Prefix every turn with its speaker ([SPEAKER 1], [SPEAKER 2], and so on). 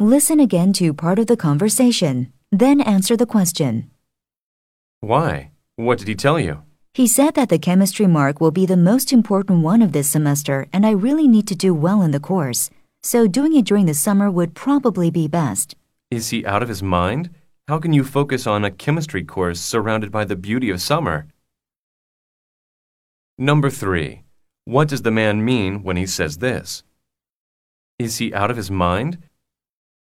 [SPEAKER 1] Listen again to part of the conversation, then answer the question.
[SPEAKER 2] Why? What did he tell you?
[SPEAKER 1] He said that the chemistry mark will be the most important one of this semester and I really need to do well in the course. So doing it during the summer would probably be best.
[SPEAKER 2] Is he out of his mind? How can you focus on a chemistry course surrounded by the beauty of summer? Number three. What does the man mean when he says this? Is he out of his mind?